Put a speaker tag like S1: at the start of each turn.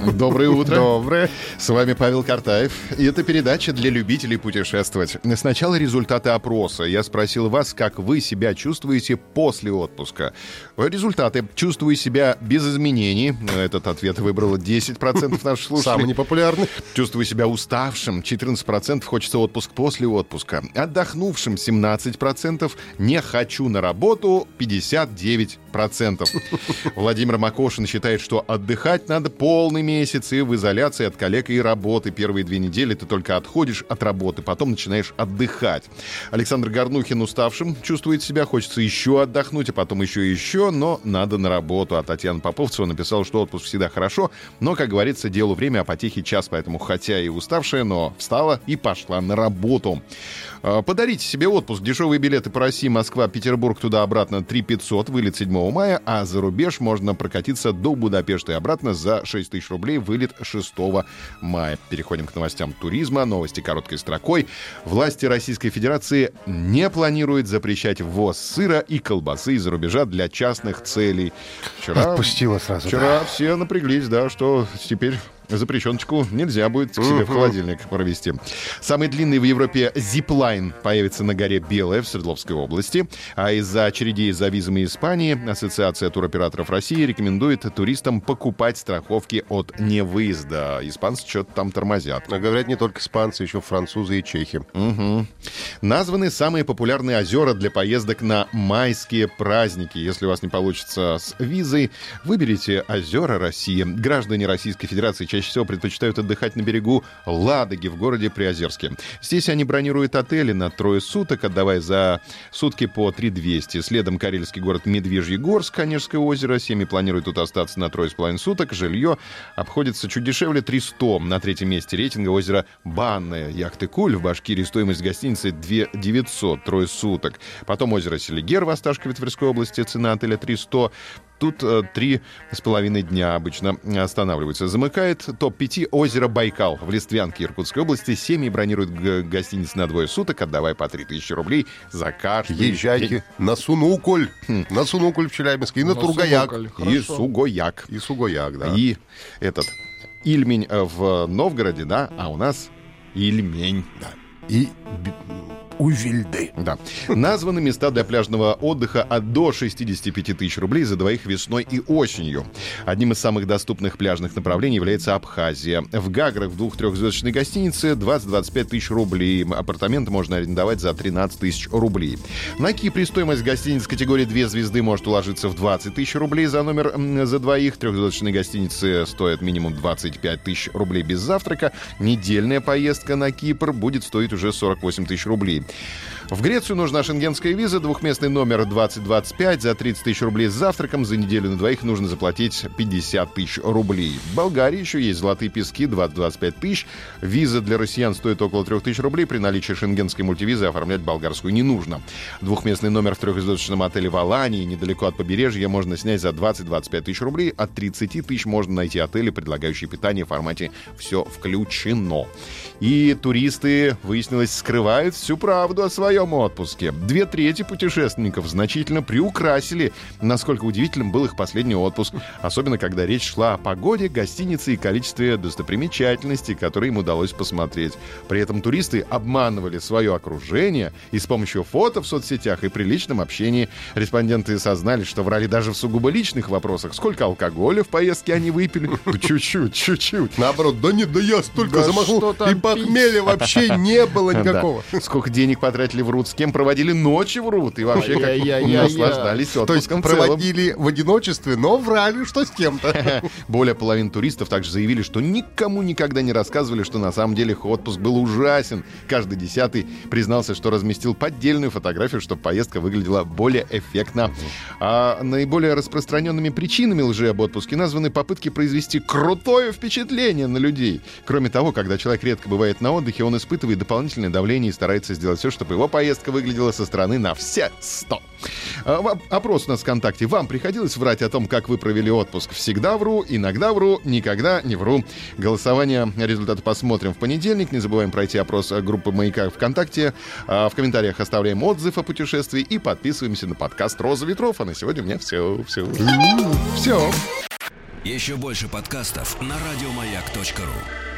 S1: Доброе утро.
S2: Доброе.
S1: С вами Павел Картаев. И это передача для любителей путешествовать. Сначала результаты опроса. Я спросил вас, как вы себя чувствуете после отпуска. Результаты. Чувствую себя без изменений. Этот ответ выбрало 10% наших слушателей.
S2: Самый непопулярный.
S1: Чувствую себя уставшим. 14% хочется отпуск после отпуска. Отдохнувшим 17%. Не хочу на работу 59%. Владимир Макошин считает, что отдыхать надо полный месяц и в изоляции от коллег и работы. Первые две недели ты только отходишь от работы, потом начинаешь отдыхать. Александр Горнухин уставшим чувствует себя, хочется еще отдохнуть, а потом еще и еще, но надо на работу. А Татьяна Поповцева написала, что отпуск всегда хорошо, но, как говорится, делу время, а потехи час, поэтому хотя и уставшая, но встала и пошла на работу. А, Подарите себе отпуск. Дешевые билеты по России, Москва, Петербург, туда-обратно 3 500, вылет 7 мая, а за рубеж можно прокатиться до Будапешта и обратно за 6 тысяч рублей, вылет 6 мая. Переходим к новостям туризма. Новости короткой строкой. Власти Российской Федерации не планируют запрещать ввоз сыра и колбасы из-за рубежа для частных целей. Вчера,
S2: Отпустила сразу.
S1: вчера все напряглись, да, что теперь запрещеночку нельзя будет к себе в холодильник провести. Самый длинный в Европе зиплайн появится на горе Белая в Свердловской области. А из-за очередей за визами Испании Ассоциация туроператоров России рекомендует туристам покупать страховки от невыезда. Испанцы что-то там тормозят.
S2: Но говорят не только испанцы, еще французы и чехи.
S1: Мгм. Названы самые популярные озера для поездок на майские праздники. Если у вас не получится с визой, выберите озера России. Граждане Российской Федерации чаще всего предпочитают отдыхать на берегу Ладоги в городе Приозерске. Здесь они бронируют отели на трое суток, отдавая за сутки по 3200. Следом карельский город Медвежьегорск, Онежское озеро. Семьи планируют тут остаться на трое с половиной суток. Жилье обходится чуть дешевле 300. На третьем месте рейтинга озеро Банное. Яхты Куль в Башкирии. Стоимость гостиницы 2 900, трое суток. Потом озеро Селигер в Осташкове Тверской области. Цена отеля 300. Тут э, три с половиной дня обычно останавливаются. Замыкает топ-5 озеро Байкал в Листвянке Иркутской области. Семьи бронируют гостиницы на двое суток, отдавая по 3000 рублей за каждый день.
S2: Езжайте на Сунуколь. На Сунуколь в Челябинске. И на, Тургаяк.
S1: И Сугояк.
S2: И Сугояк, да.
S1: И этот Ильмень э, в Новгороде, да, а у нас Ильмень.
S2: И б- Увильды.
S1: Да. Названы места для пляжного отдыха от до 65 тысяч рублей за двоих весной и осенью. Одним из самых доступных пляжных направлений является Абхазия. В Гаграх в двух-трехзвездочной гостинице 20-25 тысяч рублей. Апартаменты можно арендовать за 13 тысяч рублей. На Кипре стоимость гостиниц категории 2 звезды может уложиться в 20 тысяч рублей за номер за двоих. Трехзвездочные гостиницы стоят минимум 25 тысяч рублей без завтрака. Недельная поездка на Кипр будет стоить уже 48 тысяч рублей. В Грецию нужна шенгенская виза, двухместный номер 2025 за 30 тысяч рублей с завтраком. За неделю на двоих нужно заплатить 50 тысяч рублей. В Болгарии еще есть золотые пески 20-25 тысяч. Виза для россиян стоит около 3 тысяч рублей. При наличии шенгенской мультивизы оформлять болгарскую не нужно. Двухместный номер в трехзвездочном отеле в Алании, недалеко от побережья, можно снять за 20-25 тысяч рублей. От 30 тысяч можно найти отели, предлагающие питание в формате «все включено». И туристы, выяснилось, скрывают всю правду о своем отпуске. Две трети путешественников значительно приукрасили, насколько удивительным был их последний отпуск. Особенно, когда речь шла о погоде, гостинице и количестве достопримечательностей, которые им удалось посмотреть. При этом туристы обманывали свое окружение и с помощью фото в соцсетях и при личном общении респонденты сознались, что врали даже в сугубо личных вопросах. Сколько алкоголя в поездке они выпили? Ну, Чуть-чуть, чуть-чуть.
S2: Наоборот, да нет, да я столько замахнул. И похмелья вообще не было никакого.
S1: Сколько денег потратили в Рут, с кем проводили ночи в Рут и вообще как наслаждались
S2: То есть
S1: отпуском
S2: проводили в одиночестве, но врали, что с кем-то.
S1: Более половины туристов также заявили, что никому никогда не рассказывали, что на самом деле их отпуск был ужасен. Каждый десятый признался, что разместил поддельную фотографию, чтобы поездка выглядела более эффектно. А наиболее распространенными причинами лжи об отпуске названы попытки произвести крутое впечатление на людей. Кроме того, когда человек редко бывает на отдыхе, он испытывает дополнительное давление и старается сделать все, чтобы его поездка выглядела со стороны на все 100. А, в- Опрос у нас ВКонтакте. Вам приходилось врать о том, как вы провели отпуск? Всегда вру, иногда вру, никогда не вру. Голосование, результаты посмотрим в понедельник. Не забываем пройти опрос группы «Маяка» ВКонтакте. А, В комментариях оставляем отзыв о путешествии и подписываемся на подкаст «Роза ветров». А на сегодня у меня все, все. Все.
S3: Еще больше подкастов на радиомаяк.ру.